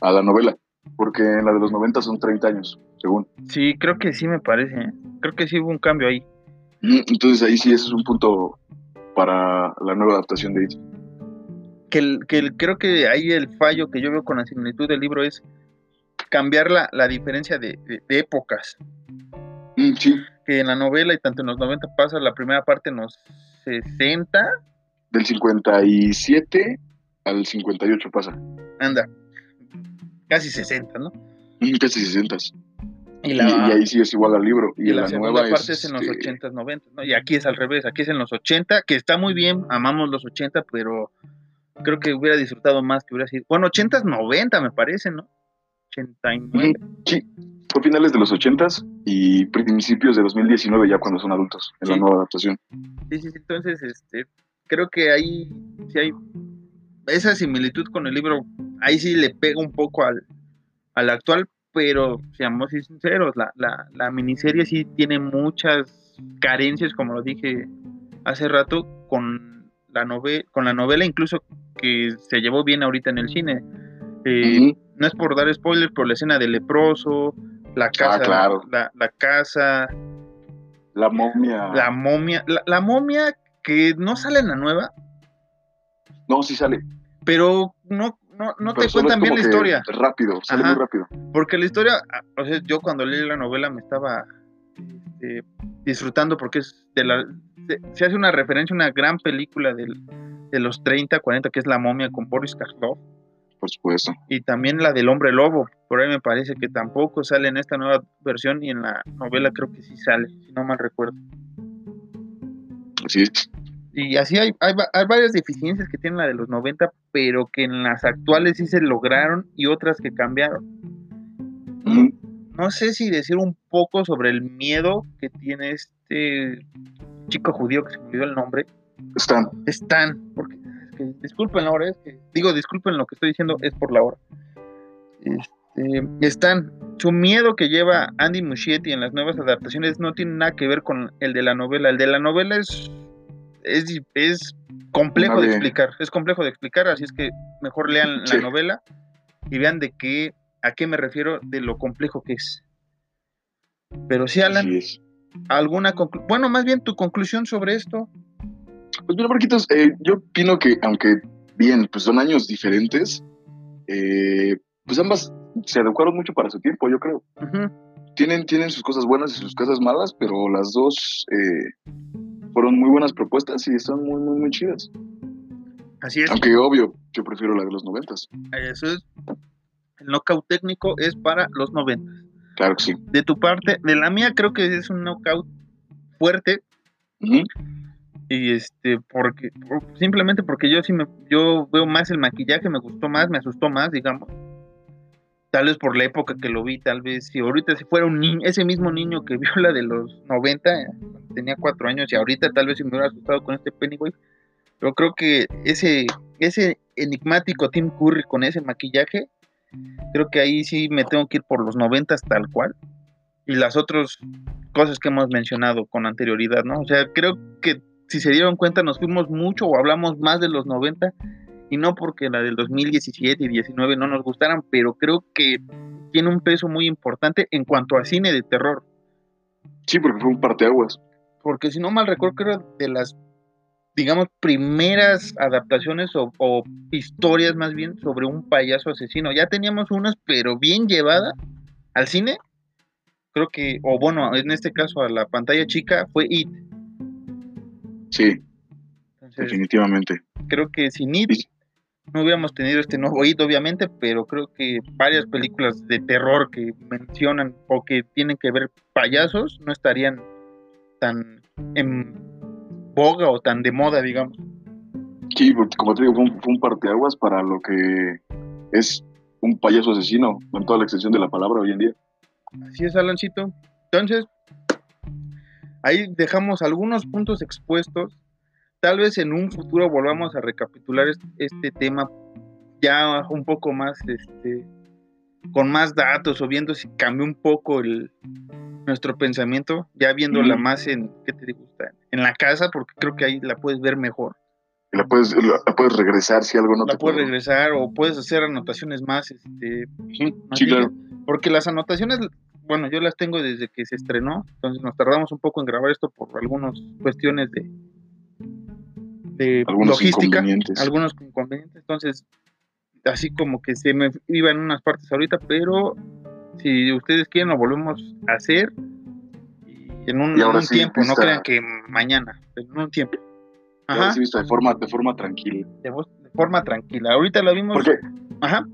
a la novela. Porque en la de los 90 son 30 años, según. Sí, creo que sí me parece. ¿eh? Creo que sí hubo un cambio ahí. Entonces ahí sí ese es un punto para la nueva adaptación de It. Que, el, que creo que ahí el fallo que yo veo con la similitud del libro es cambiar la, la diferencia de, épocas. Mm, sí. Que en la novela y tanto en los 90 pasa la primera parte en los 60. Del 57 al 58 pasa. Anda, casi 60, ¿no? Casi 60. Y Y, la, y ahí sí es igual al libro. Y, y la la, segunda nueva parte es, es en los este, 80s, 90, ¿no? Y aquí es al revés, aquí es en los 80, que está muy bien, amamos los 80, pero creo que hubiera disfrutado más que hubiera sido. Bueno, 80s, 90 me parece, ¿no? 89. Ujú, Sí, fue finales de los 80s y principios de 2019 ya cuando son adultos en la Sí. nueva adaptación. Sí, sí, sí, entonces, este, creo que ahí sí hay esa similitud con el libro, ahí sí le pega un poco al, al actual, pero seamos sinceros, la, la, la miniserie sí tiene muchas carencias, como lo dije hace rato, con la, nove con la novela, incluso que se llevó bien ahorita en el cine. Eh. No es por dar spoilers, pero la escena del leproso, la casa, claro. la, la casa, La momia. la momia, la, la momia que no sale en la nueva, No, sí sale. pero no, no, no pero te cuentan bien la historia, Rápido, sale Ajá. muy rápido. porque la historia, ah, o sea, yo cuando leí la novela me estaba este, disfrutando porque es de la, se, se hace una referencia a una gran película del- de los 30, 40, que es La momia con Boris Karloff, Por supuesto. y también la del hombre lobo, por ahí me parece que tampoco sale en esta nueva versión y en la novela creo que sí sale, si no mal recuerdo. Así es. Y así hay, hay, va- hay varias deficiencias que tiene la de los 90, pero que en las actuales sí se lograron y otras que cambiaron. No sé si decir un poco sobre el miedo que tiene este chico judío que se me olvidó el nombre. Están. Stan, porque es que, disculpen la hora, es que, digo, disculpen lo que estoy diciendo, es por la hora. Este, Stan, su miedo que lleva Andy Muschietti en las nuevas adaptaciones no tiene nada que ver con el de la novela. El de la novela es, es, es complejo de explicar, es complejo de explicar, así es que mejor lean Sí. la novela y vean de qué, a qué me refiero, de lo complejo que es. Pero sí, Alan, alguna conclu- bueno, más bien tu conclusión sobre esto. Pues mira, Marquitos, eh, yo opino que aunque bien, pues son años diferentes, eh, pues ambas se adecuaron mucho para su tiempo, yo creo. Tienen, tienen sus cosas buenas y sus cosas malas, pero las dos eh, fueron muy buenas propuestas y están muy, muy, muy chidas. Así es. Aunque obvio, yo prefiero la de los noventas. Eso es. El knockout técnico es para los 90. Claro que sí. De tu parte, de la mía creo que es un knockout fuerte y este porque por- simplemente porque yo sí me yo veo más el maquillaje, me gustó más, me asustó más, digamos. Tal vez por la época que lo vi, tal vez si ahorita si fuera un niño, ese mismo niño que vio la de los 90, cuando tenía cuatro años y ahorita tal vez si me hubiera asustado con este Pennywise, pero creo que ese ese enigmático Tim Curry con ese maquillaje creo que ahí sí me tengo que ir por los noventas tal cual. Y las otras cosas que hemos mencionado con anterioridad, ¿no? O sea, creo que si se dieron cuenta nos fuimos mucho o hablamos más de los 90 y no porque la del 2017 y 19 no nos gustaran, pero creo que tiene un peso muy importante en cuanto a cine de terror. Sí, porque fue un parteaguas. Porque si no mal recuerdo, creo de las, digamos, primeras adaptaciones o, o historias más bien sobre un payaso asesino. Ya teníamos unas, pero bien llevada al cine. Creo que, o bueno, en este caso a la pantalla chica, fue It. Sí, Entonces, definitivamente. creo que sin It no hubiéramos tenido este nuevo It, obviamente, pero creo que varias películas de terror que mencionan o que tienen que ver payasos no estarían tan en boga o tan de moda, digamos. Sí, porque como te digo, fue un, fue un parteaguas para lo que es un payaso asesino, con toda la extensión de la palabra hoy en día. Así es, Alancito. Entonces, ahí dejamos algunos puntos expuestos. Tal vez en un futuro volvamos a recapitular este, tema ya un poco más, este, con más datos o viendo si cambió un poco el, nuestro pensamiento, ya viéndola Ujú. más en, ¿qué te gusta? En la casa, porque creo que ahí la puedes ver mejor. La puedes, la, puedes regresar si algo no la te puedes regresar o puedes hacer anotaciones más, este, más Sí, claro. Porque las anotaciones, bueno, yo las tengo desde que se estrenó, entonces nos tardamos un poco en grabar esto por algunas cuestiones de, de Algunos logística, inconvenientes. algunos inconvenientes, entonces así como que se me iba en unas partes ahorita, pero si ustedes quieren lo volvemos a hacer en un, en un sí, tiempo, no crean que mañana, en un tiempo. Ajá, sí visto de forma, de forma tranquila. de, forma tranquila. Ahorita la vimos. Porque Ajá.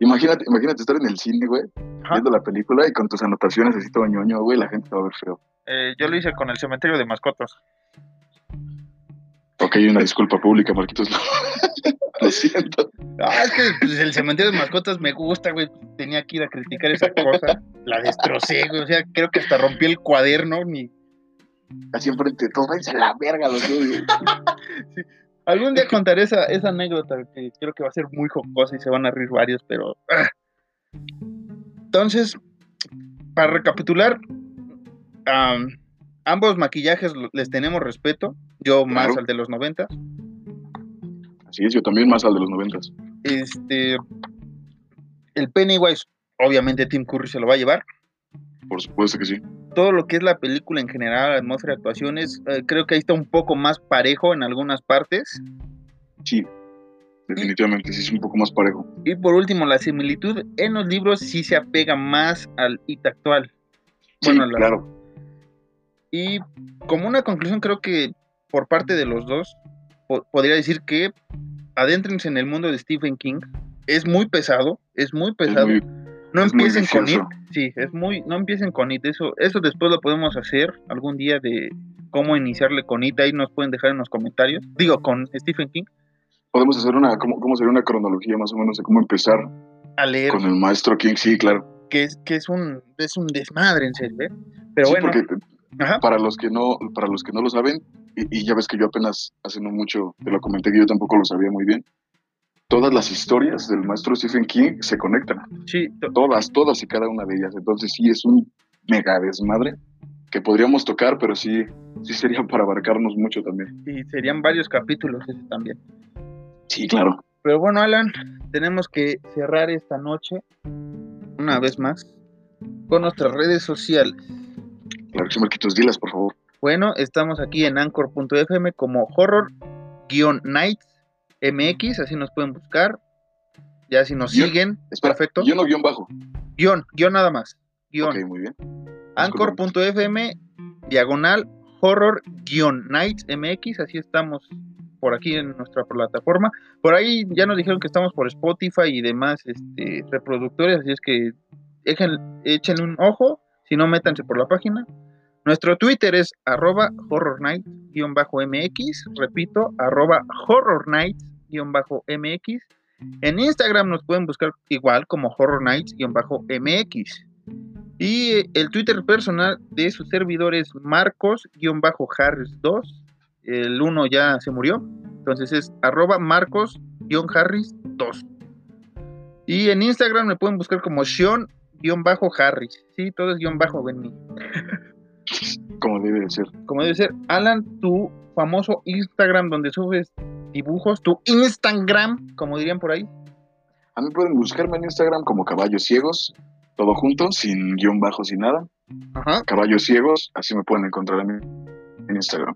imagínate, imagínate estar en el cine, güey, Ajá. viendo la película y con tus anotaciones así todo ñoño, güey, la gente te va a ver feo. Eh, yo lo hice con el cementerio de mascotas. Ok, una disculpa pública, Marquitos. Lo siento. Ah, es que pues, el cementerio de mascotas me gusta, güey. Tenía que ir a criticar esa cosa. La destrocé, güey. O sea, creo que hasta rompí el cuaderno. Ni... Así enfrente de todos, váyanse a la verga los odio. Algún día contaré esa, esa anécdota que creo que va a ser muy jocosa y se van a reír varios, pero. ah. Entonces, para recapitular, am, ambos maquillajes les tenemos respeto. Yo más al de los 90. Así es, yo también más al de los noventas. Este. El Pennywise, obviamente Tim Curry se lo va a llevar. Por supuesto que sí. todo lo que es la película en general, atmósfera, actuaciones, eh, creo que ahí está un poco más parejo en algunas partes. Sí. Definitivamente, sí es un poco más parejo. Y por último, la similitud en los libros sí se apega más al hit actual. Sí, Bueno, la- claro. Y como una conclusión, creo que por parte de los dos, po- podría decir que adéntrense en el mundo de Stephen King. Es muy pesado, es muy Es pesado. muy- no empiecen con It. Sí, es muy, no empiecen con It. Eso, eso después lo podemos hacer algún día de cómo iniciarle con It. Ahí nos pueden dejar en los comentarios. Digo, con Stephen King. Podemos hacer una, ¿cómo, cómo sería una cronología más o menos de cómo empezar A leer, con el maestro King? Sí, claro. que es, que es un, es un desmadre, en serio, ¿eh? Pero Sí, bueno, porque ajá, para los que no, para los que no lo saben, y, y ya ves que yo apenas hace no mucho te lo comenté que yo tampoco lo sabía muy bien. Todas las historias del maestro Stephen King se conectan. sí, to- Todas, todas y cada una de ellas. Entonces sí es un mega desmadre que podríamos tocar, pero sí, sí sería para abarcarnos mucho también. y serían varios capítulos ese también. Sí, claro. Pero bueno, Alan, tenemos que cerrar esta noche, una vez más, con nuestras redes sociales. Claro sí, Marquitos, dilas, por favor. Bueno, estamos aquí en anchor.fm como horror-nights mx, así nos pueden buscar. Ya si nos Guión- siguen, Espera, perfecto. yo no guion bajo. Guión, guion nada más. Guión. Ok, muy bien. Anchor.fm, diagonal, horror-nights mx, así estamos por aquí en nuestra plataforma. Por ahí ya nos dijeron que estamos por Spotify y demás este, reproductores, así es que echen, un ojo, si no, métanse por la página. Nuestro Twitter es arroba horrornight-mx, repito, arroba horrornight-mx. En Instagram nos pueden buscar igual como horrornights-mx. Y el Twitter personal de su servidor es Marcos-Harris2. El uno ya se murió. Entonces es arroba Marcos-Harris2. Y en Instagram me pueden buscar como Sean-Harris. Sí, todo es guion bajo en mí. Como debe de ser. Como debe ser. Alan, tu famoso Instagram donde subes dibujos. Tu Instagram, como dirían por ahí. A mí pueden buscarme en Instagram como Caballos Ciegos, todo junto, sin guion bajo, sin nada. Ajá, Caballos Ciegos, así me pueden encontrar a mí en Instagram.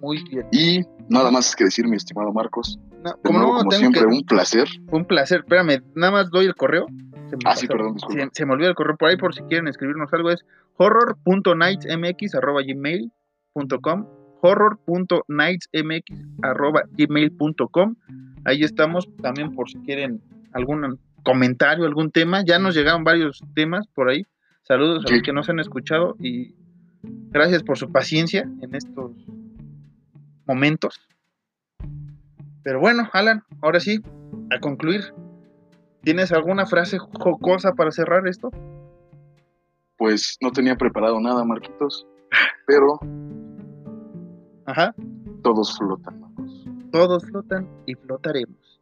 muy bien. Y nada más que decir, mi estimado Marcos. No, De como nuevo, no, como tengo siempre, que- un placer. Un placer. Espérame, nada más doy el correo. Se me Ah, sí, perdón. Se, se me olvidó el correo por ahí por si quieren escribirnos algo. Es horror.nightsmx.gmail.com horror.nightsmx.gmail.com Ahí estamos también por si quieren algún comentario, algún tema. Ya nos llegaron varios temas por ahí. Saludos a los que nos han escuchado y gracias por su paciencia en estos momentos. Pero bueno, Alan, ahora sí, a concluir. ¿Tienes alguna frase jocosa para cerrar esto? Pues no tenía preparado nada, Marquitos, pero Ajá. todos flotan, Marcos. Todos flotan y flotaremos.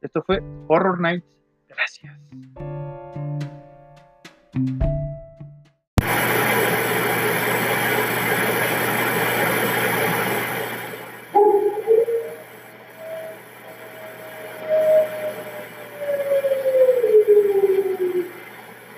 Esto fue Horror Nights. Gracias.